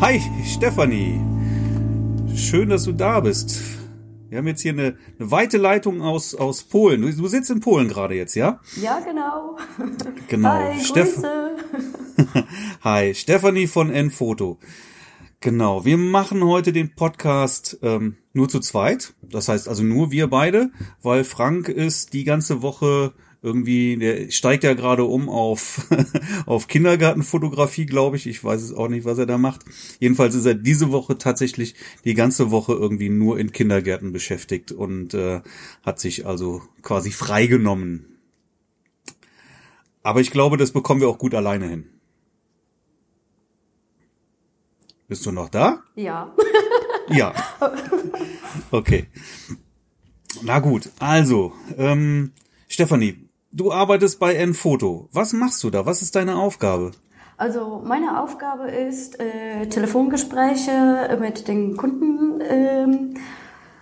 Hi Stefanie. Schön, dass du da bist. Wir haben jetzt hier eine, eine weite Leitung aus, aus Polen. Du, du sitzt in Polen gerade jetzt, ja? Ja, genau. Genau. Hi, Steff Grüße. Hi, Stefanie von Nfoto. Genau, wir machen heute den Podcast ähm, nur zu zweit. Das heißt also nur wir beide, weil Frank ist die ganze Woche irgendwie, der steigt ja gerade um auf, auf Kindergartenfotografie, glaube ich. Ich weiß es auch nicht, was er da macht. Jedenfalls ist er diese Woche tatsächlich die ganze Woche irgendwie nur in Kindergärten beschäftigt und äh, hat sich also quasi freigenommen. Aber ich glaube, das bekommen wir auch gut alleine hin. Bist du noch da? Ja. Ja. Okay. Na gut, also, ähm, Stefanie, du arbeitest bei Nfoto. Was machst du da? Was ist deine Aufgabe? Also meine Aufgabe ist, äh, Telefongespräche mit den Kunden ähm,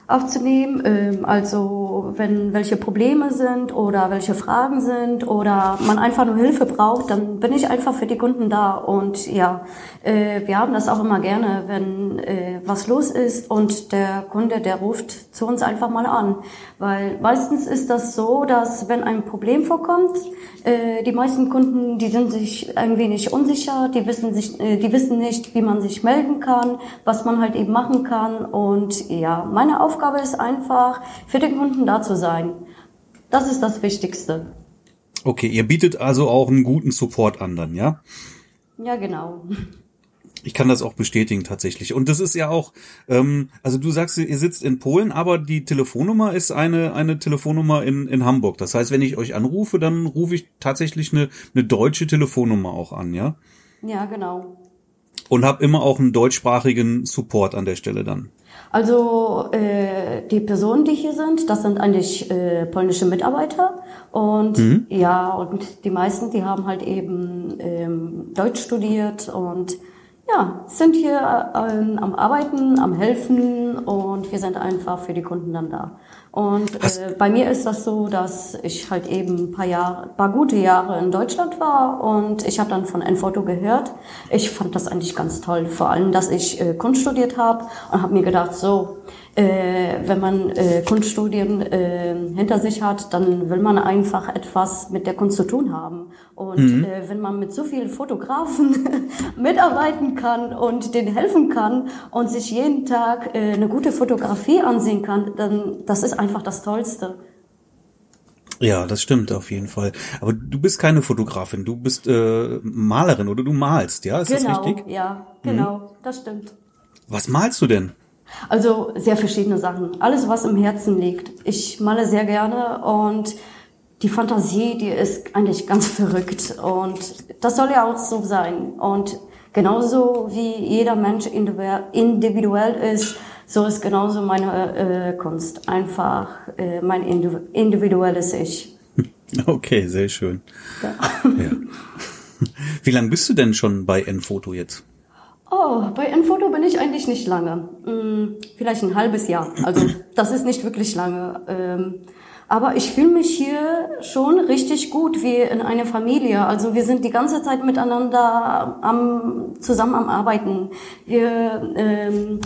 aufzunehmen. Ähm, also wenn welche Probleme sind oder welche Fragen sind oder man einfach nur Hilfe braucht, dann bin ich einfach für die Kunden da. Und ja, äh, wir haben das auch immer gerne, wenn äh, was los ist und der Kunde, der ruft zu uns einfach mal an. Weil meistens ist das so, dass wenn ein Problem vorkommt, äh, die meisten Kunden, die sind sich ein wenig unsicher, die wissen sich, äh, die wissen nicht, wie man sich melden kann, was man halt eben machen kann. Und ja, meine Aufgabe ist einfach, für den Kunden da zu sein. Das ist das Wichtigste. Okay, ihr bietet also auch einen guten Support an dann, ja? Ja, genau. Ich kann das auch bestätigen tatsächlich. Und das ist ja auch, ähm, also du sagst, ihr sitzt in Polen, aber die Telefonnummer ist eine, eine Telefonnummer in, in Hamburg. Das heißt, wenn ich euch anrufe, dann rufe ich tatsächlich eine, eine deutsche Telefonnummer auch an, ja? Ja, genau. Und habe immer auch einen deutschsprachigen Support an der Stelle dann. Also äh, die Personen, die hier sind, das sind eigentlich äh, polnische Mitarbeiter. Und ja und die meisten, die haben halt eben ähm, Deutsch studiert und ja sind hier ähm, am Arbeiten, am helfen und wir sind einfach für die Kunden dann da. Und äh, bei mir ist das so, dass ich halt eben ein paar Jahre, paar gute Jahre in Deutschland war und ich habe dann von Enfoto gehört. Ich fand das eigentlich ganz toll, vor allem, dass ich äh, Kunst studiert habe und habe mir gedacht, so, äh, wenn man äh, Kunststudien äh, hinter sich hat, dann will man einfach etwas mit der Kunst zu tun haben. Und äh, wenn man mit so vielen Fotografen mitarbeiten kann und denen helfen kann und sich jeden Tag äh, eine gute Fotografie ansehen kann, dann das ist einfach das Tollste. Ja, das stimmt auf jeden Fall. Aber du bist keine Fotografin, du bist äh, Malerin oder du malst, ja? Ist genau, das richtig? ja, genau, das stimmt. Was malst du denn? Also sehr verschiedene Sachen. Alles, was im Herzen liegt. Ich male sehr gerne und die Fantasie, die ist eigentlich ganz verrückt. Und das soll ja auch so sein. Und genauso wie jeder Mensch individu- individuell ist, so ist genauso meine äh, Kunst. Einfach äh, mein indiv- individuelles Ich. Okay, sehr schön. Ja. Ja. Wie lange bist du denn schon bei Nfoto jetzt? Oh, bei Enfoto bin ich eigentlich nicht lange. Hm, vielleicht ein halbes Jahr. Also das ist nicht wirklich lange. Ähm, aber ich fühle mich hier schon richtig gut wie in einer Familie. Also wir sind die ganze Zeit miteinander am, zusammen am Arbeiten. Wir ähm,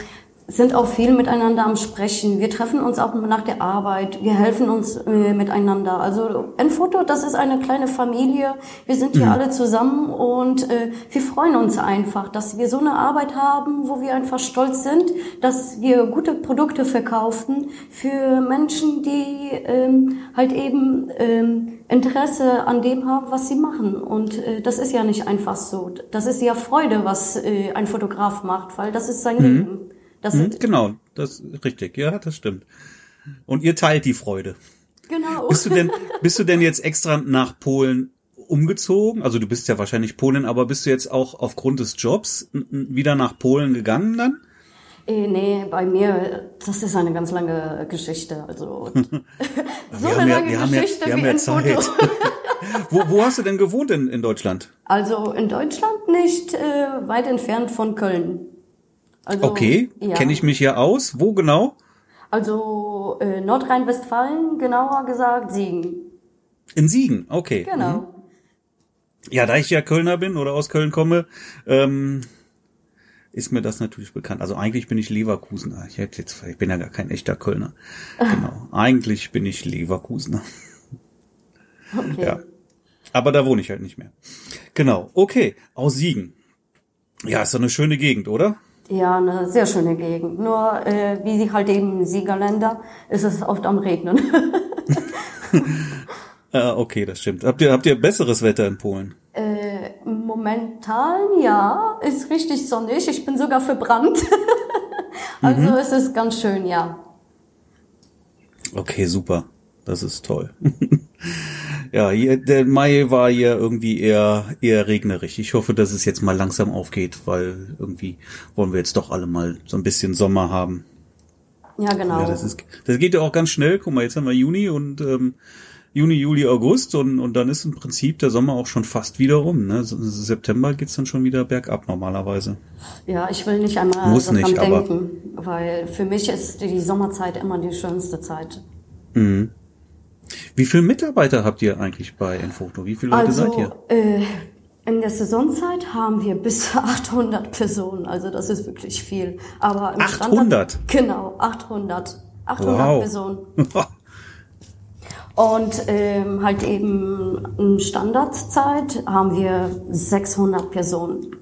sind auch viel miteinander am Sprechen. Wir treffen uns auch nach der Arbeit. Wir helfen uns äh, miteinander. Also ein Foto, das ist eine kleine Familie. Wir sind hier alle zusammen und äh, wir freuen uns einfach, dass wir so eine Arbeit haben, wo wir einfach stolz sind, dass wir gute Produkte verkaufen für Menschen, die ähm, halt eben ähm, Interesse an dem haben, was sie machen. Und äh, das ist ja nicht einfach so. Das ist ja Freude, was äh, ein Fotograf macht, weil das ist sein Leben. Das Hm, genau, das ist richtig. Ja, das stimmt. Und ihr teilt die Freude. Genau. Bist du denn, bist du denn jetzt extra nach Polen umgezogen? Also du bist ja wahrscheinlich Polin, aber bist du jetzt auch aufgrund des Jobs wieder nach Polen gegangen dann? Äh, nee, bei mir, das ist eine ganz lange Geschichte. Also so Wir eine haben ja- lange wir haben ja- Geschichte wir haben wie ja ein Zeit. Foto. Wo, wo hast du denn gewohnt in, in Deutschland? Also in Deutschland nicht äh, weit entfernt von Köln. Also, Okay, ja. kenne ich mich hier aus. Wo genau? Also äh, Nordrhein-Westfalen, genauer gesagt Siegen. In Siegen, okay. Genau. Ja, da ich ja Kölner bin oder aus Köln komme, ähm, ist mir das natürlich bekannt. Also eigentlich bin ich Leverkusener. Ich hätte jetzt, ich bin ja gar kein echter Kölner. Genau. Eigentlich bin ich Leverkusener. Okay. Ja. Aber da wohne ich halt nicht mehr. Genau. Okay. Aus Siegen. Ja, ist doch eine schöne Gegend, oder? Ja, eine sehr schöne Gegend. Nur, äh, wie sie halt eben Siegerländer, ist es oft am Regnen. ah, okay, das stimmt. Habt ihr, habt ihr besseres Wetter in Polen? Äh, momentan ja, ist richtig sonnig. Ich bin sogar verbrannt. also mhm. es ist ganz schön, ja. Okay, super. Das ist toll. ja, hier, der Mai war ja irgendwie eher, eher regnerisch. Ich hoffe, dass es jetzt mal langsam aufgeht, weil irgendwie wollen wir jetzt doch alle mal so ein bisschen Sommer haben. Ja, genau. Ja, das, ist, das geht ja auch ganz schnell. Guck mal, jetzt haben wir Juni und ähm, Juni, Juli, August und, und dann ist im Prinzip der Sommer auch schon fast wieder rum. Ne? September geht's dann schon wieder bergab normalerweise. Ja, ich will nicht einmal Muss daran nicht, denken, weil für mich ist die Sommerzeit immer die schönste Zeit. Mhm. Wie viele Mitarbeiter habt ihr eigentlich bei Enfoto? Wie viele Leute also, seid ihr? Äh, in der Saisonzeit haben wir bis 800 Personen, also das ist wirklich viel. Aber im 800? Standard, genau, 800. 800 wow. Personen. Und ähm, halt eben in Standardzeit haben wir 600 Personen.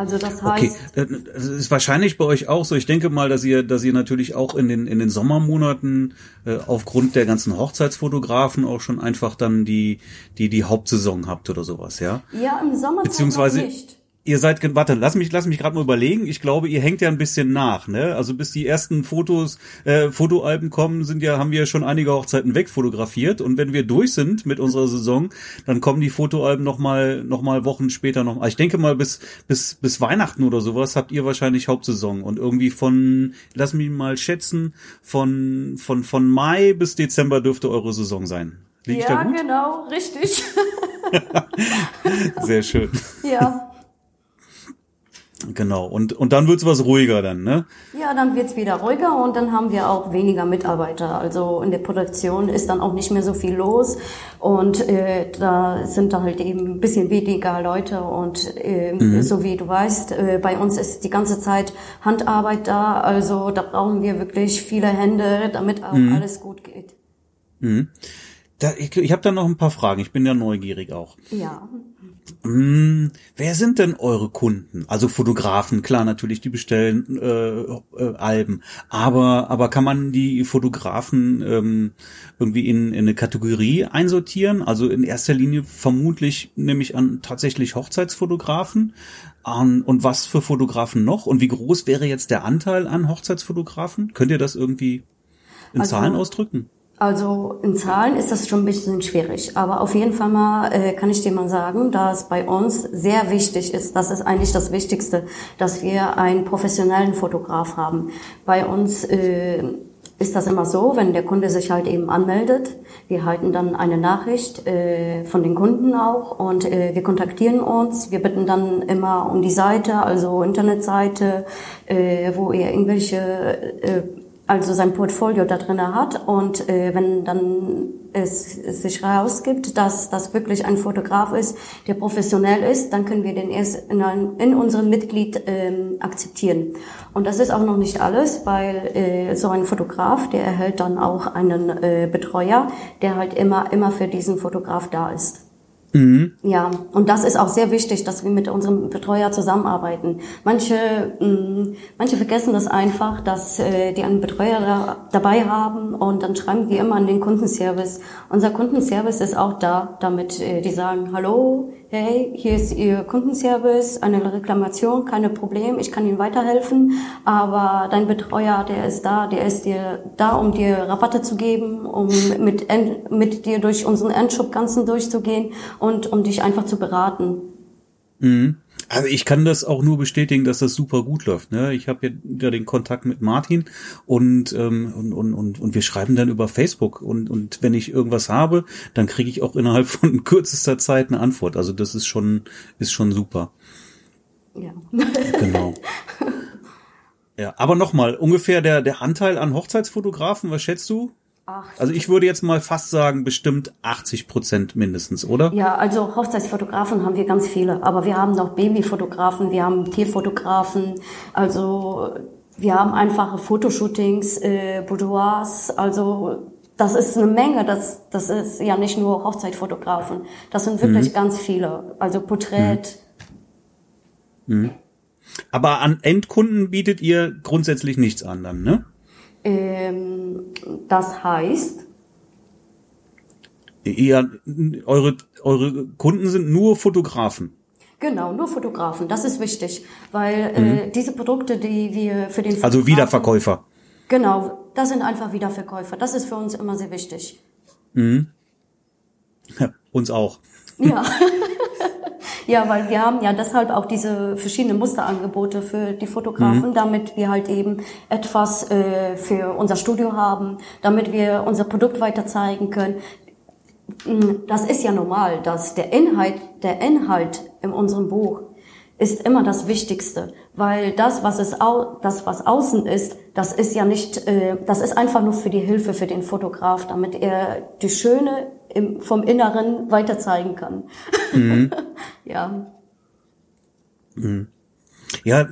Also das heißt. Okay, das ist wahrscheinlich bei euch auch so. Ich denke mal, dass ihr, dass ihr natürlich auch in den in den Sommermonaten äh, aufgrund der ganzen Hochzeitsfotografen auch schon einfach dann die die die Hauptsaison habt oder sowas, ja? Ja, im Sommer beziehungsweise nicht ihr seid, warte, lass mich, lass mich gerade mal überlegen. Ich glaube, ihr hängt ja ein bisschen nach, ne? Also bis die ersten Fotos, äh, Fotoalben kommen, sind ja, haben wir schon einige Hochzeiten wegfotografiert. Und wenn wir durch sind mit unserer Saison, dann kommen die Fotoalben noch mal, noch mal Wochen später noch. Ich denke mal, bis, bis, bis Weihnachten oder sowas habt ihr wahrscheinlich Hauptsaison. Und irgendwie von, lass mich mal schätzen, von, von, von Mai bis Dezember dürfte eure Saison sein. Lieg ja, genau, richtig. Sehr schön. Ja. Genau, und, und dann wird's was ruhiger dann, ne? Ja, dann wird's wieder ruhiger und dann haben wir auch weniger Mitarbeiter. Also in der Produktion ist dann auch nicht mehr so viel los und äh, da sind dann halt eben ein bisschen weniger Leute und äh, mhm. so wie du weißt, äh, bei uns ist die ganze Zeit Handarbeit da, also da brauchen wir wirklich viele Hände, damit auch mhm. alles gut geht. Mhm. Da, ich ich habe da noch ein paar Fragen, ich bin ja neugierig auch. Ja. Hm, wer sind denn eure Kunden? Also Fotografen, klar, natürlich, die bestellen äh, äh, Alben. Aber, aber kann man die Fotografen ähm, irgendwie in, in eine Kategorie einsortieren? Also in erster Linie vermutlich nämlich an tatsächlich Hochzeitsfotografen. Um, und was für Fotografen noch? Und wie groß wäre jetzt der Anteil an Hochzeitsfotografen? Könnt ihr das irgendwie in also, Zahlen ausdrücken? Also in Zahlen ist das schon ein bisschen schwierig, aber auf jeden Fall mal äh, kann ich dir mal sagen, dass bei uns sehr wichtig ist, das ist eigentlich das Wichtigste, dass wir einen professionellen Fotograf haben. Bei uns äh, ist das immer so, wenn der Kunde sich halt eben anmeldet, wir halten dann eine Nachricht äh, von den Kunden auch und äh, wir kontaktieren uns. Wir bitten dann immer um die Seite, also Internetseite, äh, wo ihr irgendwelche äh, also sein Portfolio da drin hat und äh, wenn dann es, es sich herausgibt, dass das wirklich ein Fotograf ist, der professionell ist, dann können wir den erst in, ein, in unserem Mitglied ähm, akzeptieren. Und das ist auch noch nicht alles, weil äh, so ein Fotograf, der erhält dann auch einen äh, Betreuer, der halt immer immer für diesen Fotograf da ist. Mhm. Ja, und das ist auch sehr wichtig, dass wir mit unserem Betreuer zusammenarbeiten. Manche, mh, mm, manche vergessen das einfach, dass äh, die einen Betreuer da, dabei haben und dann schreiben die immer an den Kundenservice. Unser Kundenservice ist auch da, damit äh, die sagen, hallo, hey, hier ist Ihr Kundenservice, eine Reklamation, keine Problem, ich kann Ihnen weiterhelfen, aber dein Betreuer, der ist da, der ist dir da, um dir Rabatte zu geben, um mit, mit dir durch unseren Endshop ganzen durchzugehen und um dich einfach zu beraten. Mhm. Also ich kann das auch nur bestätigen, dass das super gut läuft. Ne? Ich habe ja den Kontakt mit Martin und, ähm, und, und, und, und wir schreiben dann über Facebook und, und wenn ich irgendwas habe, dann kriege ich auch innerhalb von kürzester Zeit eine Antwort. Also das ist schon, ist schon super. Ja. Genau. Ja, aber nochmal, ungefähr der, der Anteil an Hochzeitsfotografen, was schätzt du? Also ich würde jetzt mal fast sagen, bestimmt 80 Prozent mindestens, oder? Ja, also Hochzeitsfotografen haben wir ganz viele, aber wir haben noch Babyfotografen, wir haben Tierfotografen, also wir haben einfache Fotoshootings, äh, Boudoirs, also das ist eine Menge, das, das ist ja nicht nur Hochzeitfotografen, das sind wirklich mhm. ganz viele, also Porträt. Mhm. Mhm. Aber an Endkunden bietet ihr grundsätzlich nichts an dann, ne? Ähm, das heißt? Ja, eure, eure Kunden sind nur Fotografen. Genau, nur Fotografen. Das ist wichtig, weil äh, mhm. äh, diese Produkte, die wir für den Fotografen, also Wiederverkäufer. Genau, das sind einfach Wiederverkäufer. Das ist für uns immer sehr wichtig. Mhm. Ja, uns auch. Ja. Ja, weil wir haben ja deshalb auch diese verschiedenen Musterangebote für die Fotografen, mhm. damit wir halt eben etwas äh, für unser Studio haben, damit wir unser Produkt weiter zeigen können. Mm, das ist ja normal, dass der Inhalt, der Inhalt in unserem Buch ist immer das Wichtigste, weil das, was es au das, was außen ist, das ist ja nicht, äh, das ist einfach nur für die Hilfe für den Fotograf, damit er die Schöne im, vom Inneren weiter zeigen kann. Mhm. ja. Mhm. Ja,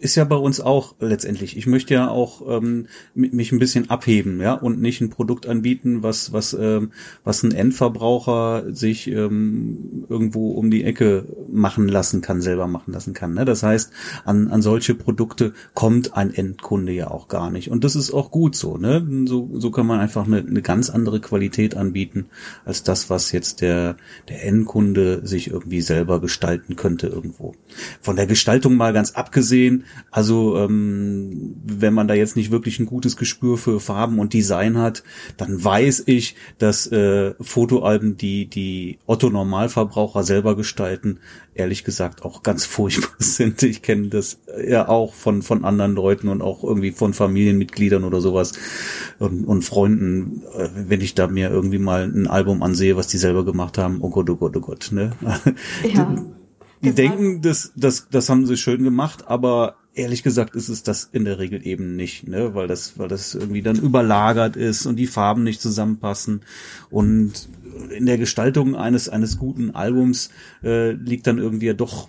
ist ja bei uns auch letztendlich. Ich möchte ja auch ähm, mich ein bisschen abheben, ja, und nicht ein Produkt anbieten, was was ähm, was ein Endverbraucher sich ähm, irgendwo um die Ecke machen lassen kann, selber machen lassen kann. Ne? Das heißt, an an solche Produkte kommt ein Endkunde ja auch gar nicht. Und das ist auch gut so. Ne? So so kann man einfach eine, eine ganz andere Qualität anbieten als das, was jetzt der der Endkunde sich irgendwie selber gestalten könnte irgendwo. Von der Gestaltung mal ganz abgesehen also ähm, wenn man da jetzt nicht wirklich ein gutes Gespür für Farben und Design hat, dann weiß ich, dass äh, Fotoalben, die die Otto Normalverbraucher selber gestalten, ehrlich gesagt auch ganz furchtbar sind. Ich kenne das ja auch von von anderen Leuten und auch irgendwie von Familienmitgliedern oder sowas und, und Freunden, äh, wenn ich da mir irgendwie mal ein Album ansehe, was die selber gemacht haben. Oh Gott, oh Gott, oh Gott. Ne? Ja. Die, denken, das, das, das haben sie schön gemacht, aber ehrlich gesagt ist es das in der Regel eben nicht, ne, weil das, weil das irgendwie dann überlagert ist und die Farben nicht zusammenpassen und in der Gestaltung eines eines guten Albums äh, liegt dann irgendwie ja doch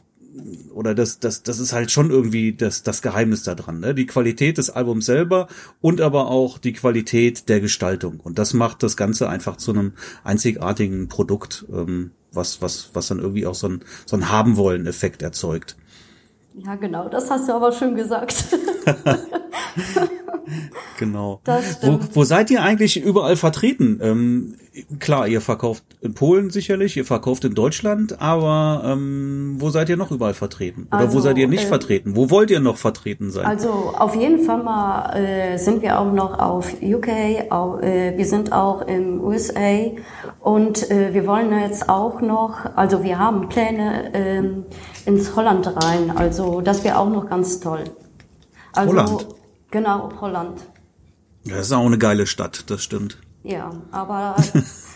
oder das, das, das ist halt schon irgendwie das, das Geheimnis da dran, ne? Die Qualität des Albums selber und aber auch die Qualität der Gestaltung. Und das macht das Ganze einfach zu einem einzigartigen Produkt, ähm, was, was, was dann irgendwie auch so ein, so ein haben wollen Effekt erzeugt. Ja, genau, das hast du aber schön gesagt. genau. Wo, wo seid ihr eigentlich überall vertreten? Ähm, klar, ihr verkauft in Polen sicherlich, ihr verkauft in Deutschland, aber ähm, wo seid ihr noch überall vertreten? Oder also, wo seid ihr nicht äh, vertreten? Wo wollt ihr noch vertreten sein? Also auf jeden Fall mal äh, sind wir auch noch auf UK, auch, äh, wir sind auch in USA und äh, wir wollen jetzt auch noch, also wir haben Pläne, äh, ins Holland rein. Also das wäre auch noch ganz toll. Also, Holland? Genau, Holland. Ja, das ist auch eine geile Stadt, das stimmt. Ja, aber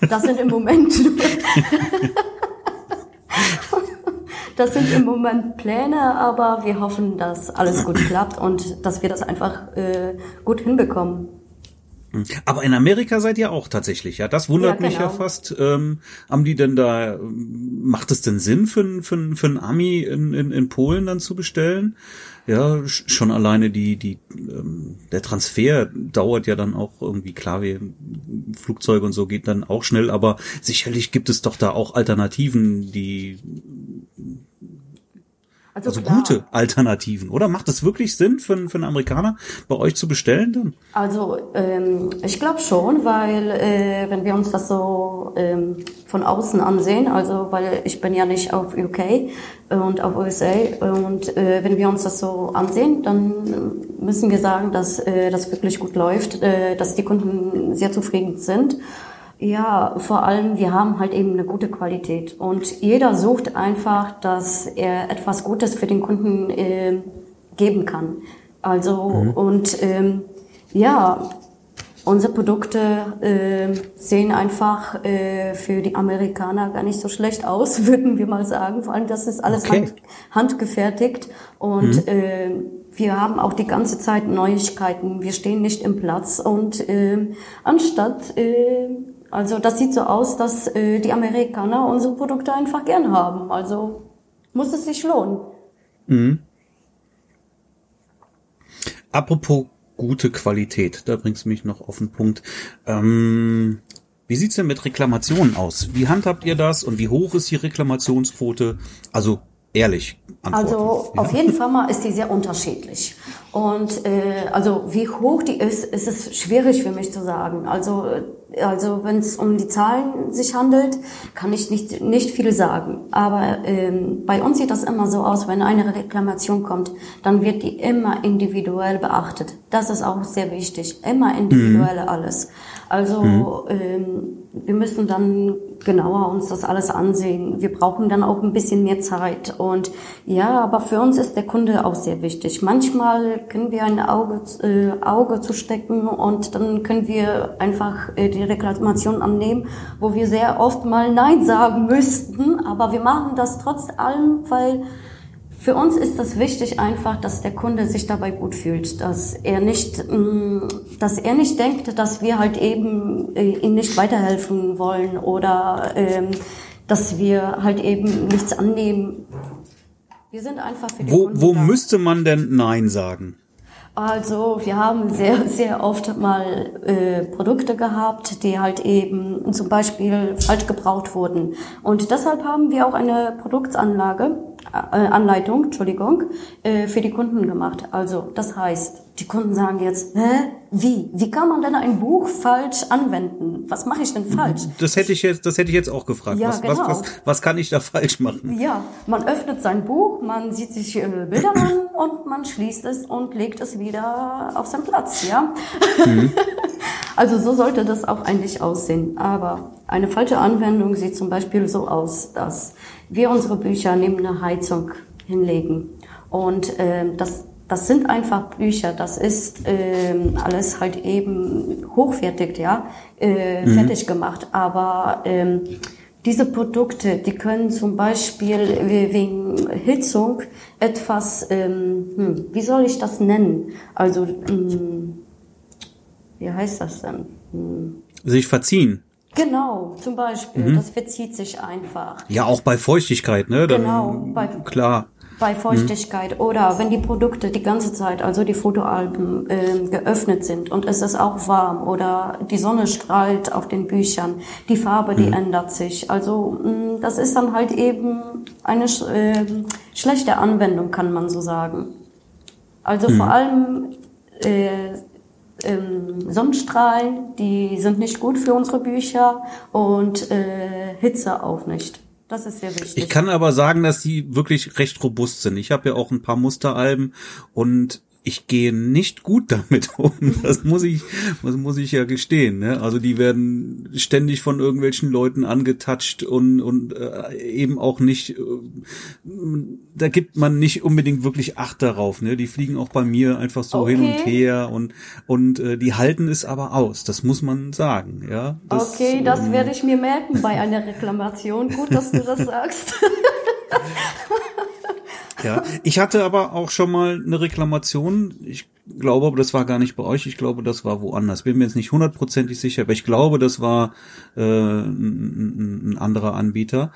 das sind im Moment das sind im Moment Pläne, aber wir hoffen, dass alles gut klappt und dass wir das einfach äh, gut hinbekommen. Aber in Amerika seid ihr auch tatsächlich, ja. Das wundert ja, mich ja genau. fast. Ähm, haben die denn da, macht es denn Sinn für, für, für einen Ami in, in, in Polen dann zu bestellen? Ja, schon alleine die, die, ähm, der Transfer dauert ja dann auch irgendwie, klar, wie Flugzeuge und so geht dann auch schnell, aber sicherlich gibt es doch da auch Alternativen, die also, also gute Alternativen, oder? Macht es wirklich Sinn für, für einen Amerikaner, bei euch zu bestellen dann? Also ähm, ich glaube schon, weil äh, wenn wir uns das so ähm, von außen ansehen, also weil ich bin ja nicht auf UK und auf USA und äh, wenn wir uns das so ansehen, dann müssen wir sagen, dass äh, das wirklich gut läuft, äh, dass die Kunden sehr zufrieden sind. Ja, vor allem, wir haben halt eben eine gute Qualität und jeder sucht einfach, dass er etwas Gutes für den Kunden äh, geben kann. Also mhm. und ähm, ja, unsere Produkte äh, sehen einfach äh, für die Amerikaner gar nicht so schlecht aus, würden wir mal sagen. Vor allem, das ist alles okay. hand, handgefertigt und mhm. äh, wir haben auch die ganze Zeit Neuigkeiten. Wir stehen nicht im Platz und äh, anstatt, äh, also das sieht so aus, dass äh, die Amerikaner unsere Produkte einfach gern haben. Also muss es sich lohnen. Mhm. Apropos gute Qualität, da bringst du mich noch auf den Punkt. Ähm, wie sieht's denn mit Reklamationen aus? Wie handhabt ihr das und wie hoch ist die Reklamationsquote? Also ehrlich. Antworten. Also ja. auf jeden Fall mal ist die sehr unterschiedlich. Und äh, also wie hoch die ist, ist es schwierig für mich zu sagen. Also also wenn es um die Zahlen sich handelt, kann ich nicht nicht viel sagen. Aber ähm, bei uns sieht das immer so aus, wenn eine Reklamation kommt, dann wird die immer individuell beachtet. Das ist auch sehr wichtig. Immer individuell mhm. alles. Also mhm. ähm, wir müssen dann genauer uns das alles ansehen. Wir brauchen dann auch ein bisschen mehr Zeit. Und ja, aber für uns ist der Kunde auch sehr wichtig. Manchmal können wir ein Auge, äh, Auge zu stecken und dann können wir einfach äh, die Reklamation annehmen, wo wir sehr oft mal Nein sagen müssten. Aber wir machen das trotz allem, weil für uns ist das wichtig einfach, dass der Kunde sich dabei gut fühlt, dass er nicht, mm, dass er nicht denkt, dass wir halt eben äh, ihm nicht weiterhelfen wollen oder ähm, dass wir halt eben nichts annehmen. Wir sind einfach für den Wo, Kunden wo da. müsste man denn Nein sagen? Also wir haben sehr, sehr oft mal äh, Produkte gehabt, die halt eben zum Beispiel falsch gebraucht wurden. Und deshalb haben wir auch eine Produktsanlage, äh, Anleitung, Entschuldigung, äh, für die Kunden gemacht. Also das heißt, die Kunden sagen jetzt, hä, wie? Wie kann man denn ein Buch falsch anwenden? Was mache ich denn falsch? Das hätte ich jetzt, das hätte ich jetzt auch gefragt. Ja, was, genau. was, was, was kann ich da falsch machen? Ja, man öffnet sein Buch, man sieht sich äh, Bilder an und man schließt es und legt es wieder auf seinen Platz, ja? Mhm. also so sollte das auch eigentlich aussehen. Aber eine falsche Anwendung sieht zum Beispiel so aus, dass wir unsere Bücher neben einer Heizung hinlegen. Und äh, das, das sind einfach Bücher, das ist äh, alles halt eben hochwertig, ja, äh, mhm. fertig gemacht. Aber ähm, diese Produkte, die können zum Beispiel wegen Hitzung etwas, ähm, hm, wie soll ich das nennen? Also, hm, wie heißt das denn? Hm. Sich verziehen. Genau, zum Beispiel. Mhm. Das verzieht sich einfach. Ja, auch bei Feuchtigkeit, ne? Dann, genau, bei, klar. Bei Feuchtigkeit mhm. oder wenn die Produkte die ganze Zeit, also die Fotoalben, äh, geöffnet sind und es ist auch warm oder die Sonne strahlt auf den Büchern, die Farbe, die mhm. ändert sich. Also mh, mm, das ist dann halt eben eine äh, schlechte Anwendung, kann man so sagen. Also vor mhm. allem äh, ähm, Sonnenstrahlen, die sind nicht gut für unsere Bücher und äh, Hitze auch nicht. Das ist sehr wichtig. Ich kann aber sagen, dass die wirklich recht robust sind. Ich habe ja auch ein paar Musteralben und ich gehe nicht gut damit um. Das muss ich, das muss ich ja gestehen. Ne? Also die werden ständig von irgendwelchen Leuten angetatscht und und äh, eben auch nicht. Äh, da gibt man nicht unbedingt wirklich Acht darauf. Ne? Die fliegen auch bei mir einfach so okay. hin und her und und äh, die halten es aber aus. Das muss man sagen. Ja. Das, okay, das ähm, werde ich mir merken bei einer Reklamation. Gut, dass du das sagst. Ja, ich hatte aber auch schon mal eine Reklamation. Ich glaube, aber das war gar nicht bei euch. Ich glaube, das war woanders. Bin mir jetzt nicht hundertprozentig sicher, aber ich glaube, das war äh, ein, ein anderer Anbieter.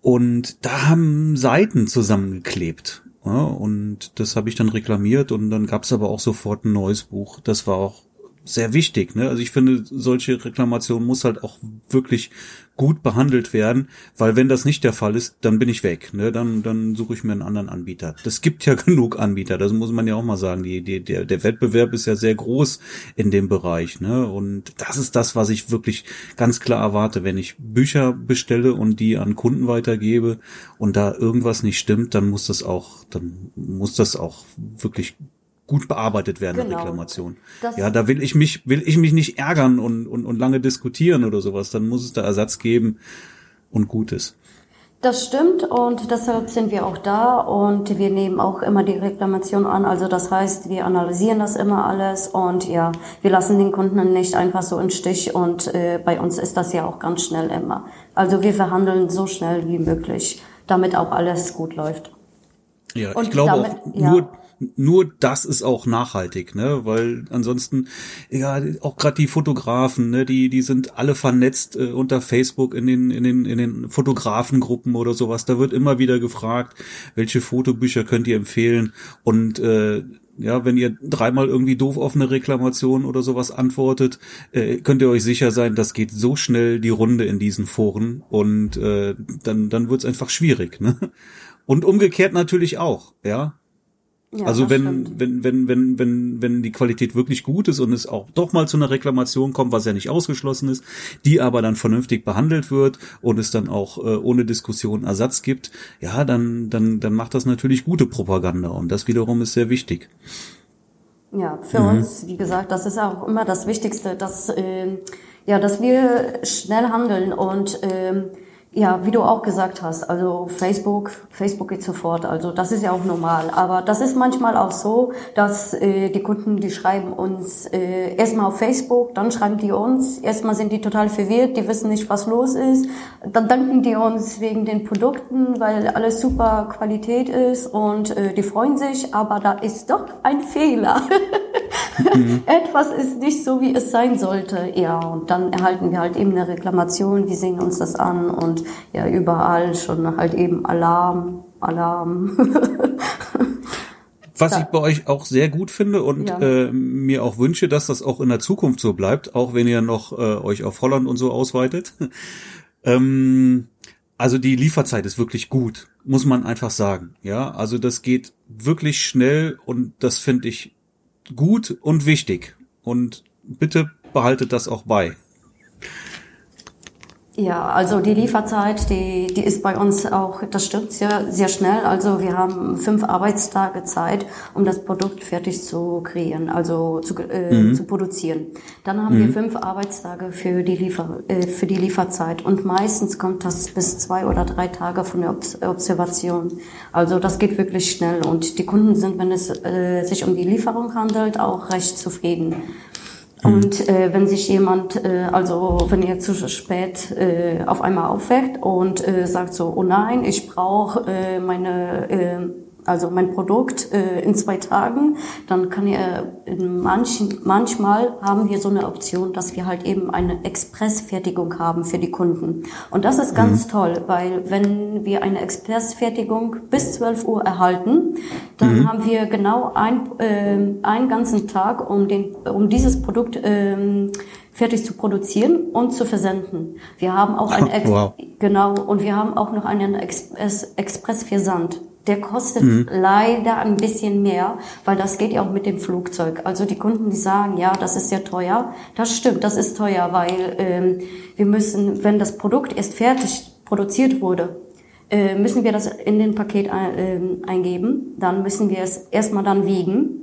Und da haben Seiten zusammengeklebt. Ja, und das habe ich dann reklamiert und dann gab es aber auch sofort ein neues Buch. Das war auch sehr wichtig. Ne? Also ich finde, solche Reklamationen muss halt auch wirklich gut behandelt werden, weil wenn das nicht der Fall ist, dann bin ich weg. Ne? Dann, dann suche ich mir einen anderen Anbieter. Das gibt ja genug Anbieter, das muss man ja auch mal sagen. Die, die, der, der Wettbewerb ist ja sehr groß in dem Bereich. Ne? Und das ist das, was ich wirklich ganz klar erwarte. Wenn ich Bücher bestelle und die an Kunden weitergebe und da irgendwas nicht stimmt, dann muss das auch, dann muss das auch wirklich gut bearbeitet werden, genau. Reklamation. Das ja, da will ich mich, will ich mich nicht ärgern und, und, und lange diskutieren oder sowas. Dann muss es da Ersatz geben und Gutes. Das stimmt und deshalb sind wir auch da und wir nehmen auch immer die Reklamation an. Also das heißt, wir analysieren das immer alles und ja, wir lassen den Kunden nicht einfach so im Stich und äh, bei uns ist das ja auch ganz schnell immer. Also wir verhandeln so schnell wie möglich, damit auch alles gut läuft. Ja, und ich glaube damit, auch nur, nur das ist auch nachhaltig, ne? Weil ansonsten, ja, auch gerade die Fotografen, ne, die, die sind alle vernetzt äh, unter Facebook in den, in den, in den Fotografengruppen oder sowas. Da wird immer wieder gefragt, welche Fotobücher könnt ihr empfehlen? Und äh, ja, wenn ihr dreimal irgendwie doof auf eine Reklamation oder sowas antwortet, äh, könnt ihr euch sicher sein, das geht so schnell die Runde in diesen Foren und äh, dann, dann wird's einfach schwierig. Ne? Und umgekehrt natürlich auch, ja. Ja, also wenn, wenn, wenn, wenn, wenn, wenn die Qualität wirklich gut ist und es auch doch mal zu einer Reklamation kommt, was ja nicht ausgeschlossen ist, die aber dann vernünftig behandelt wird und es dann auch äh, ohne Diskussion Ersatz gibt, ja, dann, dann, dann macht das natürlich gute Propaganda und das wiederum ist sehr wichtig. Ja, für mhm. uns, wie gesagt, das ist auch immer das Wichtigste, dass, äh, ja, dass wir schnell handeln und äh, ja, wie du auch gesagt hast, also Facebook, Facebook geht sofort, also das ist ja auch normal. Aber das ist manchmal auch so, dass äh, die Kunden, die schreiben uns äh, erstmal auf Facebook, dann schreiben die uns, erstmal sind die total verwirrt, die wissen nicht, was los ist. Dann danken die uns wegen den Produkten, weil alles super Qualität ist und äh, die freuen sich, aber da ist doch ein Fehler. Mhm. Etwas ist nicht so, wie es sein sollte. Ja, und dann erhalten wir halt eben eine Reklamation, die sehen uns das an und ja, überall schon halt eben Alarm, Alarm. Was ich bei euch auch sehr gut finde und ja. äh, mir auch wünsche, dass das auch in der Zukunft so bleibt, auch wenn ihr noch äh, euch auf Holland und so ausweitet. ähm, also die Lieferzeit ist wirklich gut, muss man einfach sagen. Ja, also das geht wirklich schnell und das finde ich gut und wichtig. Und bitte behaltet das auch bei. Ja, also die Lieferzeit, die, die ist bei uns auch, das stimmt sehr, sehr schnell. Also wir haben fünf Arbeitstage Zeit, um das Produkt fertig zu kreieren, also zu, äh, mhm. zu produzieren. Dann haben mhm. wir fünf Arbeitstage für die, Liefer, äh, für die Lieferzeit und meistens kommt das bis zwei oder drei Tage von der Observation. Also das geht wirklich schnell und die Kunden sind, wenn es äh, sich um die Lieferung handelt, auch recht zufrieden. Mhm. Und äh, wenn sich jemand, äh, also wenn ihr zu spät äh, auf einmal aufweckt und äh, sagt so, oh nein, ich brauche äh, meine äh, also mein Produkt äh, in zwei Tagen, dann kann ihr in manchen, manchmal haben wir so eine Option, dass wir halt eben eine Expressfertigung haben für die Kunden. Und das ist ganz mhm. toll, weil wenn wir eine Expressfertigung bis 12 Uhr erhalten, dann mhm. haben wir genau ein, äh, einen ganzen Tag, um, den, um dieses Produkt äh, fertig zu produzieren und zu versenden. Wir haben auch ein Ex wow. genau und wir haben auch noch einen Express Expressversand. Der kostet mhm. leider ein bisschen mehr, weil das geht ja auch mit dem Flugzeug. Also die Kunden, die sagen, ja, das ist ja teuer. Das stimmt, das ist teuer, weil ähm, wir müssen, wenn das Produkt erst fertig produziert wurde, äh, müssen wir das in den Paket äh, eingeben. Dann müssen wir es erstmal dann wiegen.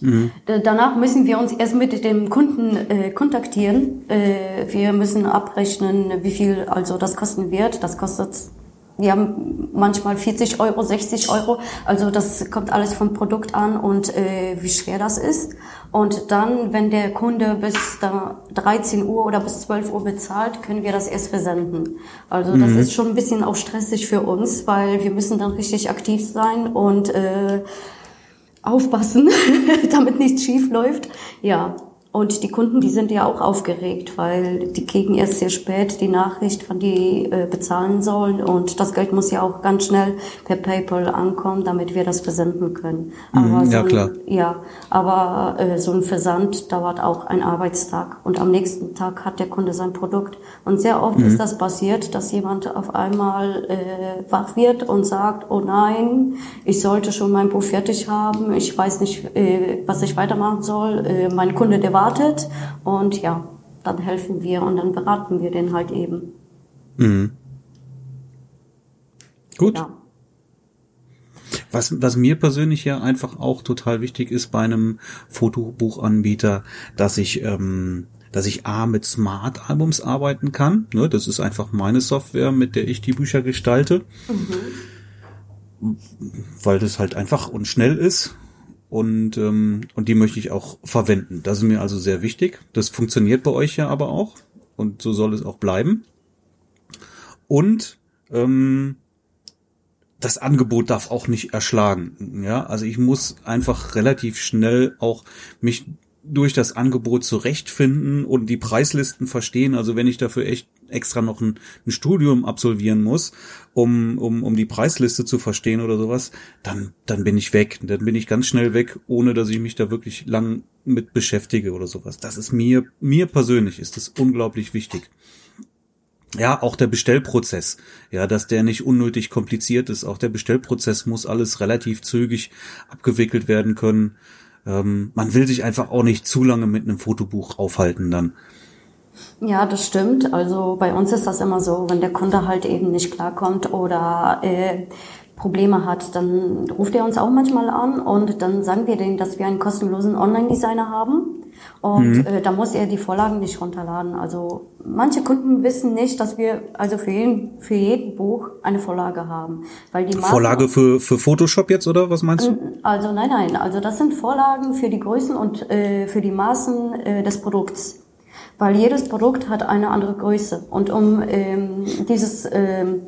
Mhm. Danach müssen wir uns erst mit dem Kunden äh, kontaktieren. Äh, wir müssen abrechnen, wie viel also das kosten wird. Das kostet wir haben manchmal 40 Euro, 60 Euro. Also das kommt alles vom Produkt an und äh, wie schwer das ist. Und dann, wenn der Kunde bis da 13 Uhr oder bis 12 Uhr bezahlt, können wir das erst versenden. Also das mhm. ist schon ein bisschen auch stressig für uns, weil wir müssen dann richtig aktiv sein und äh, aufpassen, damit nichts schief läuft. Ja, und die Kunden, die sind ja auch aufgeregt, weil die kriegen erst sehr spät die Nachricht, wann die äh, bezahlen sollen. Und das Geld muss ja auch ganz schnell per PayPal ankommen, damit wir das versenden können. Mhm, aber ja, so klar. ja, aber äh, so ein Versand dauert auch ein Arbeitstag. Und am nächsten Tag hat der Kunde sein Produkt. Und sehr oft mhm. ist das passiert, dass jemand auf einmal äh, wach wird und sagt, oh nein, ich sollte schon mein Buch fertig haben. Ich weiß nicht, äh, was ich weitermachen soll. Äh, mein Kunde, der war wartet und ja, dann helfen wir und dann beraten wir den halt eben. Mhm. Gut. Ja. Was, was mir persönlich ja einfach auch total wichtig ist bei einem Fotobuchanbieter, dass ich, ähm, dass ich A mit Smart Albums arbeiten kann. Ne, das ist einfach meine Software, mit der ich die Bücher gestalte. Mhm. Weil das halt einfach und schnell ist und, ähm, und die möchte ich auch verwenden. Das ist mir also sehr wichtig. Das funktioniert bei euch ja aber auch und so soll es auch bleiben. Und ähm, das Angebot darf auch nicht erschlagen. Ja, also ich muss einfach relativ schnell auch mich durch das Angebot zurechtfinden und die Preislisten verstehen. Also wenn ich dafür echt extra noch ein, ein, Studium absolvieren muss, um, um, um die Preisliste zu verstehen oder sowas, dann, dann bin ich weg. Dann bin ich ganz schnell weg, ohne dass ich mich da wirklich lang mit beschäftige oder sowas. Das ist mir, mir persönlich ist das unglaublich wichtig. Ja, auch der Bestellprozess. Ja, dass der nicht unnötig kompliziert ist. Auch der Bestellprozess muss alles relativ zügig abgewickelt werden können. Ähm, man will sich einfach auch nicht zu lange mit einem Fotobuch aufhalten dann. Ja, das stimmt. Also bei uns ist das immer so, wenn der Kunde halt eben nicht klarkommt oder äh, Probleme hat, dann ruft er uns auch manchmal an und dann sagen wir denen, dass wir einen kostenlosen Online-Designer haben. Und mhm. äh, da muss er die Vorlagen nicht runterladen. Also manche Kunden wissen nicht, dass wir also für jeden, für jeden Buch eine Vorlage haben. Weil die Maßen, Vorlage für, für Photoshop jetzt oder was meinst du? Also nein, nein. Also das sind Vorlagen für die Größen und äh, für die Maßen äh, des Produkts. Weil jedes Produkt hat eine andere Größe. Und um ähm, dieses ähm,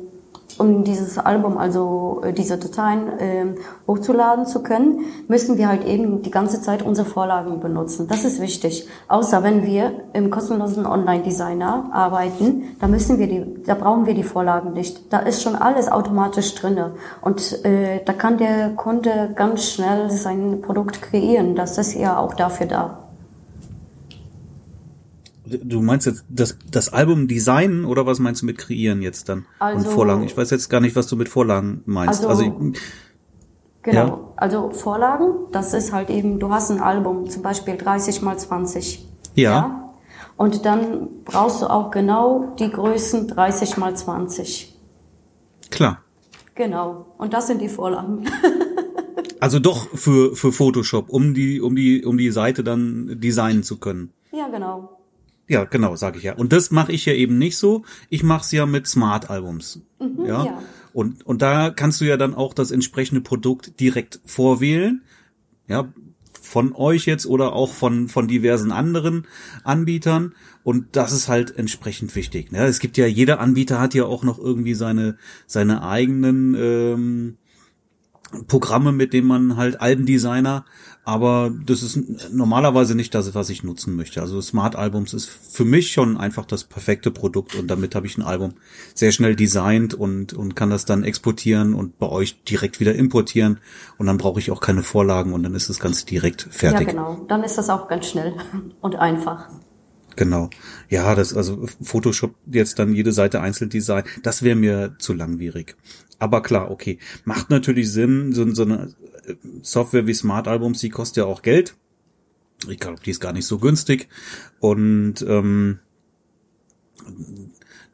um dieses Album, also äh, diese Dateien äh, hochzuladen zu können, müssen wir halt eben die ganze Zeit unsere Vorlagen benutzen. Das ist wichtig. Außer wenn wir im kostenlosen Online-Designer arbeiten, da müssen wir die, da brauchen wir die Vorlagen nicht. Da ist schon alles automatisch drinne und äh, da kann der Kunde ganz schnell sein Produkt kreieren. Das ist ja auch dafür da. Du meinst jetzt das, das Album designen oder was meinst du mit kreieren jetzt dann? Also, und Vorlagen. Ich weiß jetzt gar nicht, was du mit Vorlagen meinst. Also, also ich, genau. Ja. Also Vorlagen, das ist halt eben, du hast ein Album, zum Beispiel 30 mal 20. Ja. ja. Und dann brauchst du auch genau die Größen 30 mal 20. Klar. Genau. Und das sind die Vorlagen. also doch für, für Photoshop, um die, um die, um die Seite dann designen zu können. Ja, genau. Ja, genau, sage ich ja. Und das mache ich ja eben nicht so. Ich mache es ja mit Smart-Albums. Mhm, ja? ja. Und, und da kannst du ja dann auch das entsprechende Produkt direkt vorwählen. Ja, von euch jetzt oder auch von, von diversen anderen Anbietern. Und das ist halt entsprechend wichtig. Ja, es gibt ja, jeder Anbieter hat ja auch noch irgendwie seine, seine eigenen ähm, Programme, mit denen man halt Albendesigner, aber das ist normalerweise nicht das, was ich nutzen möchte. Also Smart Albums ist für mich schon einfach das perfekte Produkt und damit habe ich ein Album sehr schnell designt und, und kann das dann exportieren und bei euch direkt wieder importieren und dann brauche ich auch keine Vorlagen und dann ist das Ganze direkt fertig. Ja, genau. Dann ist das auch ganz schnell und einfach. Genau. Ja, das, also Photoshop jetzt dann jede Seite einzeln design, das wäre mir zu langwierig. Aber klar, okay. Macht natürlich Sinn, so, so eine äh, Software wie Smart Albums, die kostet ja auch Geld. Ich glaube, die ist gar nicht so günstig. Und ähm,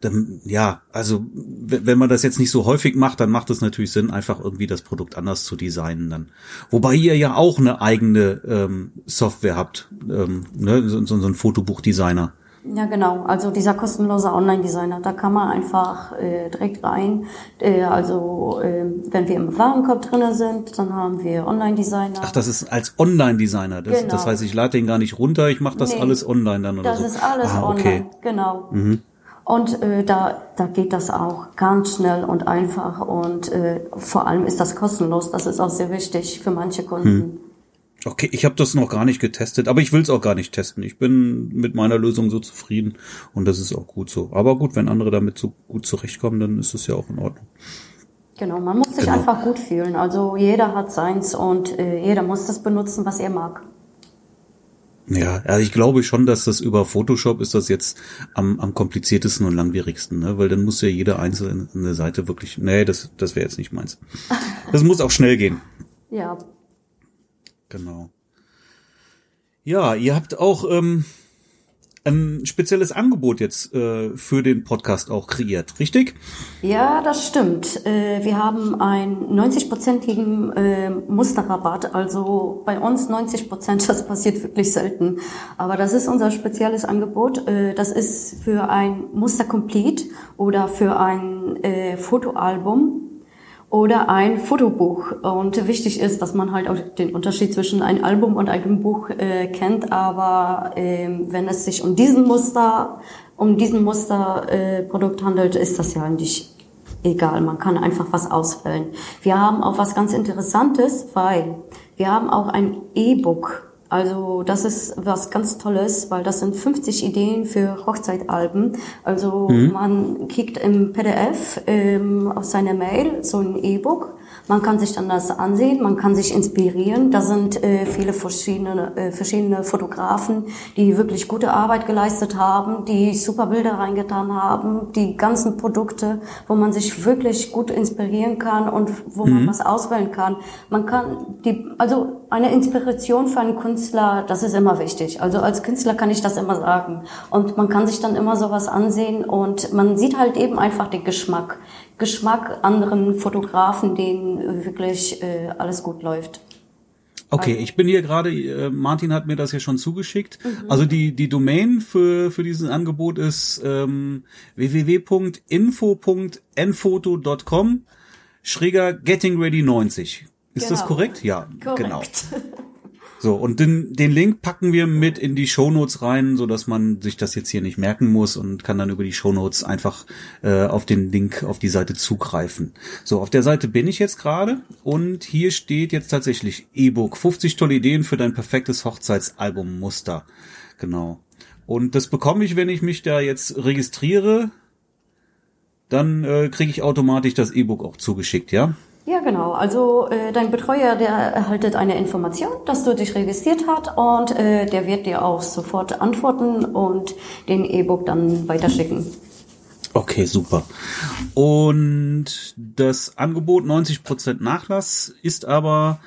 dann, ja, also wenn man das jetzt nicht so häufig macht, dann macht es natürlich Sinn, einfach irgendwie das Produkt anders zu designen dann. Wobei ihr ja auch eine eigene ähm, Software habt, ähm, ne? so, so ein Fotobuchdesigner. Ja, genau. Also dieser kostenlose Online-Designer, da kann man einfach äh, direkt rein. Äh, also äh, wenn wir im Warenkorb drinne sind, dann haben wir Online-Designer. Ach, das ist als Online-Designer. Das, genau. das heißt, ich lade den gar nicht runter, ich mache das nee, alles online dann oder das so. Das ist alles ah, okay. online, genau. Mhm. Und äh, da, da geht das auch ganz schnell und einfach und äh, vor allem ist das kostenlos. Das ist auch sehr wichtig für manche Kunden. Hm. Okay, ich habe das noch gar nicht getestet, aber ich will es auch gar nicht testen. Ich bin mit meiner Lösung so zufrieden und das ist auch gut so. Aber gut, wenn andere damit so gut zurechtkommen, dann ist es ja auch in Ordnung. Genau, man muss sich genau. einfach gut fühlen. Also jeder hat seins und äh, jeder muss das benutzen, was er mag. Ja, also ich glaube schon, dass das über Photoshop ist das jetzt am, am kompliziertesten und langwierigsten, ne? weil dann muss ja jede einzelne Seite wirklich, nee, das, das wäre jetzt nicht meins. Das muss auch schnell gehen. Ja, Genau. Ja, ihr habt auch ähm, ein spezielles Angebot jetzt äh, für den Podcast auch kreiert, richtig? Ja, das stimmt. Äh, wir haben einen 90-prozentigen äh, Musterrabatt. Also bei uns 90 Prozent, das passiert wirklich selten. Aber das ist unser spezielles Angebot. Äh, das ist für ein Muster Complete oder für ein äh, Fotoalbum oder ein Fotobuch. Und wichtig ist, dass man halt auch den Unterschied zwischen einem Album und einem Buch äh, kennt. Aber äh, wenn es sich um diesen Muster, um diesen Musterprodukt äh, handelt, ist das ja eigentlich egal, man kann einfach was auswählen. Wir haben auch was ganz Interessantes, weil wir haben auch ein E-Book also das ist was ganz Tolles, weil das sind 50 Ideen für Hochzeitalben. Also mhm. man kickt im PDF ähm, auf seine Mail so ein E-Book man kann sich dann das ansehen, man kann sich inspirieren. Da sind äh, viele verschiedene, äh, verschiedene Fotografen, die wirklich gute Arbeit geleistet haben, die super Bilder reingetan haben, die ganzen Produkte, wo man sich wirklich gut inspirieren kann und wo mhm. man was auswählen kann. Man kann die, also eine Inspiration für einen Künstler, das ist immer wichtig. Also als Künstler kann ich das immer sagen. Und man kann sich dann immer sowas ansehen und man sieht halt eben einfach den Geschmack. Geschmack anderen Fotografen, denen wirklich äh, alles gut läuft. Okay, ich bin hier gerade, äh, Martin hat mir das ja schon zugeschickt. Mhm. Also die, die Domain für, für dieses Angebot ist ähm, www.info.enfoto.com schräger Getting Ready 90. Ist genau. das korrekt? Ja, korrekt. genau. So, und den, den Link packen wir mit in die Shownotes rein, so dass man sich das jetzt hier nicht merken muss und kann dann über die Shownotes einfach äh, auf den Link auf die Seite zugreifen. So, auf der Seite bin ich jetzt gerade und hier steht jetzt tatsächlich E-Book 50 tolle Ideen für dein perfektes Hochzeitsalbum-Muster. Genau. Und das bekomme ich, wenn ich mich da jetzt registriere, dann äh, kriege ich automatisch das E-Book auch zugeschickt, ja? Ja, genau. Also äh, dein Betreuer, der erhaltet eine Information, dass du dich registriert hast und äh, der wird dir auch sofort antworten und den E-Book dann weiterschicken. Okay, super. Und das Angebot 90% Nachlass ist aber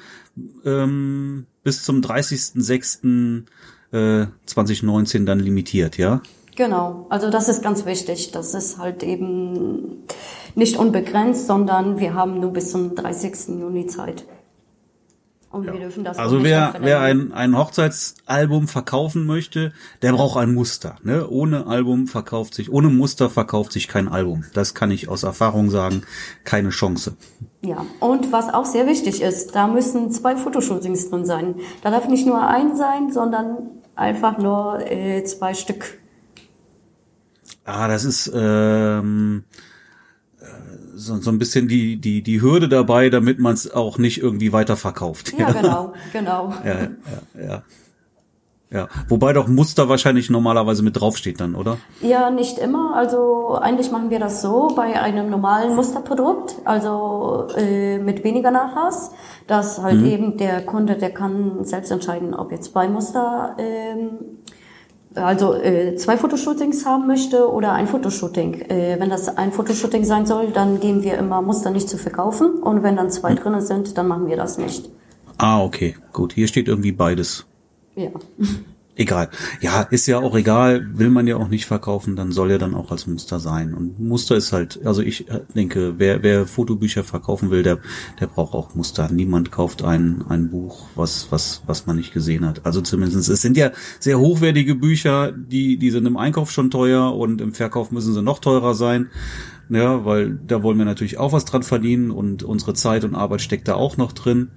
ähm, bis zum 30.06.2019 äh, 2019 dann limitiert, ja? Genau, also das ist ganz wichtig. Das ist halt eben nicht unbegrenzt, sondern wir haben nur bis zum 30. Juni Zeit. Und ja. wir dürfen das Also wer, wer ein, ein Hochzeitsalbum verkaufen möchte, der braucht ein Muster. Ne? Ohne Album verkauft sich, ohne Muster verkauft sich kein Album. Das kann ich aus Erfahrung sagen. Keine Chance. Ja, und was auch sehr wichtig ist, da müssen zwei Fotoshootings drin sein. Da darf nicht nur ein sein, sondern einfach nur äh, zwei Stück. Ah, das ist ähm, äh, so, so ein bisschen die, die, die Hürde dabei, damit man es auch nicht irgendwie weiterverkauft. Ja, genau, genau. Ja, ja, ja. Ja, wobei doch Muster wahrscheinlich normalerweise mit draufsteht dann, oder? Ja, nicht immer. Also eigentlich machen wir das so bei einem normalen Musterprodukt, also äh, mit weniger Nachlass, dass halt mhm. eben der Kunde, der kann selbst entscheiden, ob jetzt zwei Muster ähm, also äh, zwei Fotoshootings haben möchte oder ein Fotoshooting. Äh, wenn das ein Fotoshooting sein soll, dann gehen wir immer Muster nicht zu verkaufen und wenn dann zwei hm. drinnen sind, dann machen wir das nicht. Ah, okay, gut. Hier steht irgendwie beides. Ja. Egal. Ja, ist ja auch egal, will man ja auch nicht verkaufen, dann soll er dann auch als Muster sein. Und Muster ist halt, also ich äh, denke, wer, wer Fotobücher verkaufen will, der, der braucht auch Muster. Niemand kauft ein, ein Buch, was, was, was man nicht gesehen hat. Also zumindestens es sind ja sehr hochwertige Bücher, die, die sind im Einkauf schon teuer und im Verkauf müssen sie noch teurer sein. Ja, weil da wollen wir natürlich auch was dran verdienen und unsere Zeit und Arbeit steckt da auch noch drin.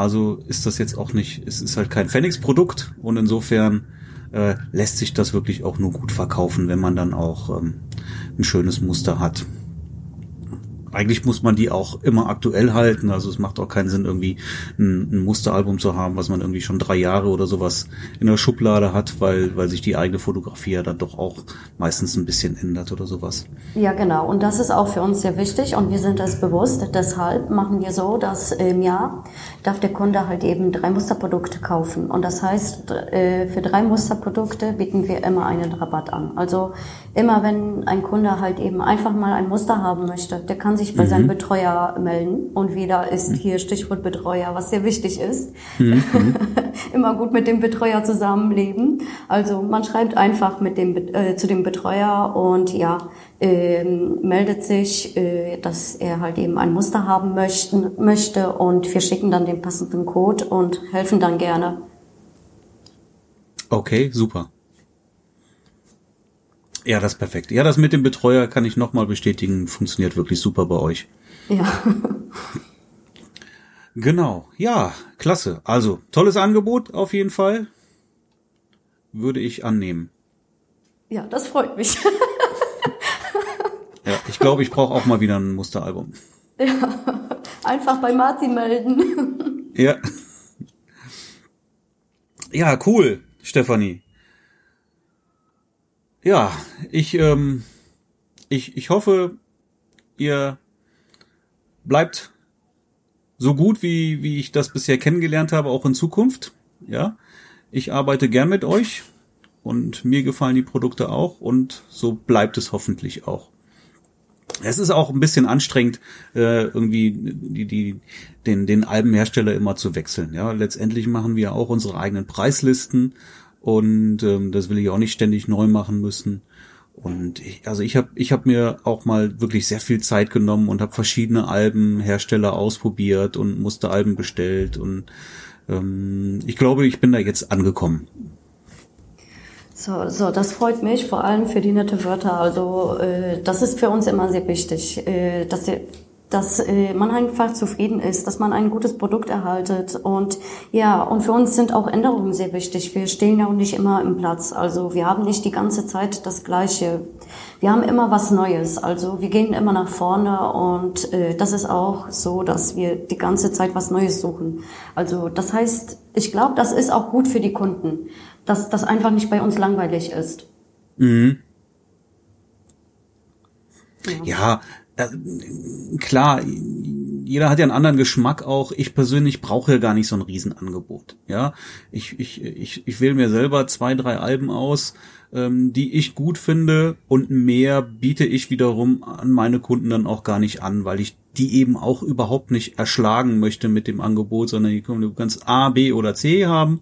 Also ist das jetzt auch nicht, es ist halt kein Pfennigsprodukt und insofern äh, lässt sich das wirklich auch nur gut verkaufen, wenn man dann auch ähm, ein schönes Muster hat eigentlich muss man die auch immer aktuell halten. Also es macht auch keinen Sinn, irgendwie ein, ein, Musteralbum zu haben, was man irgendwie schon drei Jahre oder sowas in der Schublade hat, weil, weil sich die eigene Fotografie ja dann doch auch meistens ein bisschen ändert oder sowas. Ja, genau. Und das ist auch für uns sehr wichtig und wir sind es bewusst. Deshalb machen wir so, dass im Jahr darf der Kunde halt eben drei Musterprodukte kaufen. Und das heißt, äh, für drei Musterprodukte bieten wir immer einen Rabatt an. Also immer wenn ein Kunde halt eben einfach mal ein Muster haben möchte, der kann sich bei mhm. seinem Betreuer melden. Und wieder ist hier Stichwort Betreuer, was sehr wichtig ist. Mhm. Immer gut mit dem Betreuer zusammenleben. Also man schreibt einfach mit dem, äh, zu dem Betreuer und ja, äh, meldet sich, äh, dass er halt eben ein Muster haben möchten, möchte und wir schicken dann den passenden Code und helfen dann gerne. Okay, super. Ja, das ist perfekt. Ja, das mit dem Betreuer kann ich nochmal bestätigen, funktioniert wirklich super bei euch. Ja. genau. Ja, klasse. Also, tolles Angebot auf jeden Fall. Würde ich annehmen. Ja, das freut mich. Ja, ich glaube, ich brauche auch mal wieder ein Musteralbum. Ja, einfach bei Martin melden. Ja. Ja, cool, Stefanie. Ja, ich, ähm, ich, ich hoffe, ihr bleibt so gut, wie, wie ich das bisher kennengelernt habe, auch in Zukunft. Ja, ich arbeite gern mit euch und mir gefallen die Produkte auch und so bleibt es hoffentlich auch. Es ist auch ein bisschen anstrengend, äh, irgendwie die, die, den, den Albenhersteller immer zu wechseln. Ja, letztendlich machen wir auch unsere eigenen Preislisten und ähm, das will ich auch nicht ständig neu machen müssen. Und ich, also ich habe ich hab mir auch mal wirklich sehr viel Zeit genommen und habe verschiedene Albenhersteller ausprobiert und musste Alben bestellt und ähm, ich glaube, ich bin da jetzt angekommen. So, so, das freut mich, vor allem für die nette Wörter. Also äh, das ist für uns immer sehr wichtig, äh, dass, dass äh, man einfach zufrieden ist, dass man ein gutes Produkt erhaltet. Und ja, und für uns sind auch Änderungen sehr wichtig. Wir stehen ja auch nicht immer im Platz. Also wir haben nicht die ganze Zeit das Gleiche. Wir haben immer was Neues. Also wir gehen immer nach vorne und äh, das ist auch so, dass wir die ganze Zeit was Neues suchen. Also das heißt, ich glaube, das ist auch gut für die Kunden dass das einfach nicht bei uns langweilig ist. Mhm. Ja, ja äh, klar, jeder hat ja einen anderen Geschmack auch. Ich persönlich brauche ja gar nicht so ein Riesenangebot. Ja, ich, ich, ich, ich wähle mir selber zwei, drei Alben aus, ähm, die ich gut finde und mehr biete ich wiederum an meine Kunden dann auch gar nicht an, weil ich die eben auch überhaupt nicht erschlagen möchte mit dem Angebot, sondern die können ganz A, B oder C haben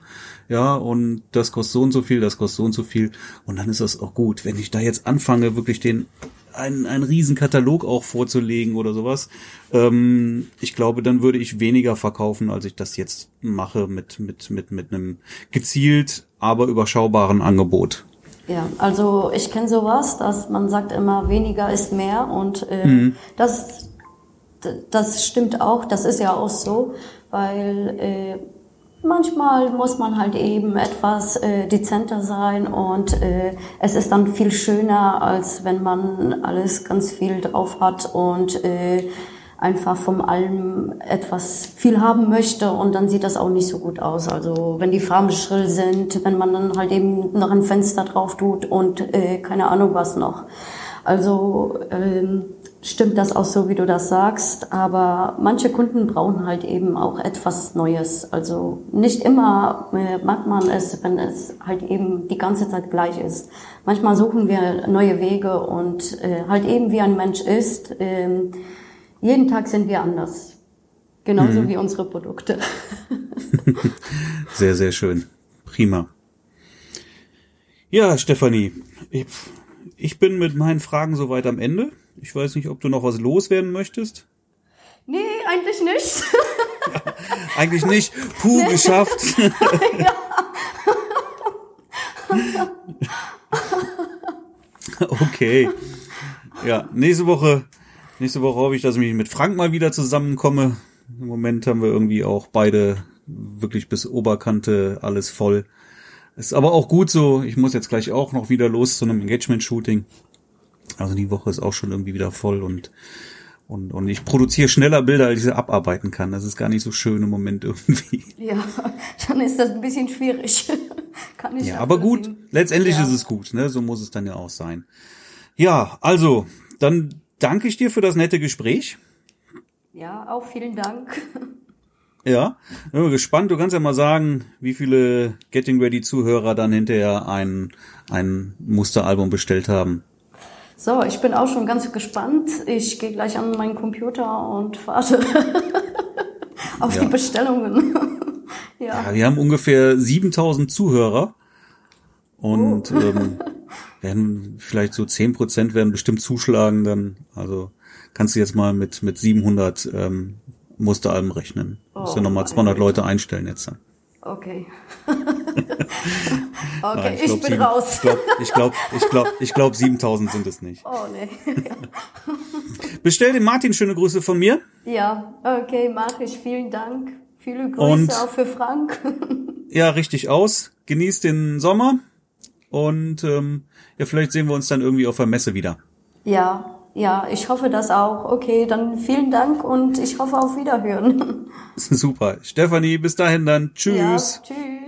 ja, und das kostet so und so viel, das kostet so und so viel, und dann ist das auch gut. Wenn ich da jetzt anfange, wirklich den einen, einen riesen Katalog auch vorzulegen oder sowas, ähm, ich glaube, dann würde ich weniger verkaufen, als ich das jetzt mache mit, mit, mit, mit einem gezielt, aber überschaubaren Angebot. Ja, also ich kenne sowas, dass man sagt immer, weniger ist mehr und äh, mhm. das, das stimmt auch, das ist ja auch so, weil äh, Manchmal muss man halt eben etwas äh, dezenter sein und äh, es ist dann viel schöner, als wenn man alles ganz viel drauf hat und äh, einfach vom allem etwas viel haben möchte und dann sieht das auch nicht so gut aus. Also wenn die Farben schrill sind, wenn man dann halt eben noch ein Fenster drauf tut und äh, keine Ahnung was noch. Also ähm, stimmt das auch so, wie du das sagst. Aber manche Kunden brauchen halt eben auch etwas Neues. Also nicht immer äh, mag man es, wenn es halt eben die ganze Zeit gleich ist. Manchmal suchen wir neue Wege und äh, halt eben wie ein Mensch ist. Ähm, jeden Tag sind wir anders. Genauso mhm. wie unsere Produkte. sehr, sehr schön. Prima. Ja, Stefanie, ich, ich bin mit meinen Fragen soweit am Ende. Ich weiß nicht, ob du noch was loswerden möchtest. Nee, eigentlich nicht. ja, eigentlich nicht. Puh, nee. geschafft. okay. Ja, nächste Woche, nächste Woche hoffe ich, dass ich mich mit Frank mal wieder zusammenkomme. Im Moment haben wir irgendwie auch beide wirklich bis Oberkante alles voll. Ist aber auch gut so. Ich muss jetzt gleich auch noch wieder los zu einem Engagement-Shooting. Also die Woche ist auch schon irgendwie wieder voll und und, und ich produziere schneller Bilder, als ich sie abarbeiten kann. Das ist gar nicht so schön im Moment irgendwie. Ja, dann ist das ein bisschen schwierig. kann ich ja, aber gut. Letztendlich ja. ist es gut, ne? So muss es dann ja auch sein. Ja, also, dann danke ich dir für das nette Gespräch. Ja, auch vielen Dank. Ja, bin gespannt. Du kannst ja mal sagen, wie viele Getting Ready Zuhörer dann hinterher ein, ein Musteralbum bestellt haben. So, ich bin auch schon ganz gespannt. Ich gehe gleich an meinen Computer und warte auf ja. die Bestellungen. ja. ja. wir haben ungefähr 7000 Zuhörer und oh. ähm, werden vielleicht so 10 Prozent werden bestimmt zuschlagen dann. Also kannst du jetzt mal mit, mit 700 ähm, Musteralben rechnen. Oh, Musst du nochmal 200 Leute einstellen jetzt dann. Okay. okay, Nein, ich, ich bin sieben, raus. Ich glaube, ich glaube, ich glaube, glaub, 7000 sind es nicht. Oh nee. Bestell dem Martin schöne Grüße von mir. Ja, okay, mache ich. Vielen Dank. Viele Grüße und, auch für Frank. ja, richtig aus. Genießt den Sommer und ähm, ja, vielleicht sehen wir uns dann irgendwie auf der Messe wieder. Ja, ja, ich hoffe das auch. Okay, dann vielen Dank und ich hoffe auf Wiederhören. Super. Stefanie, bis dahin dann. Tschüss. Ja, tschüss.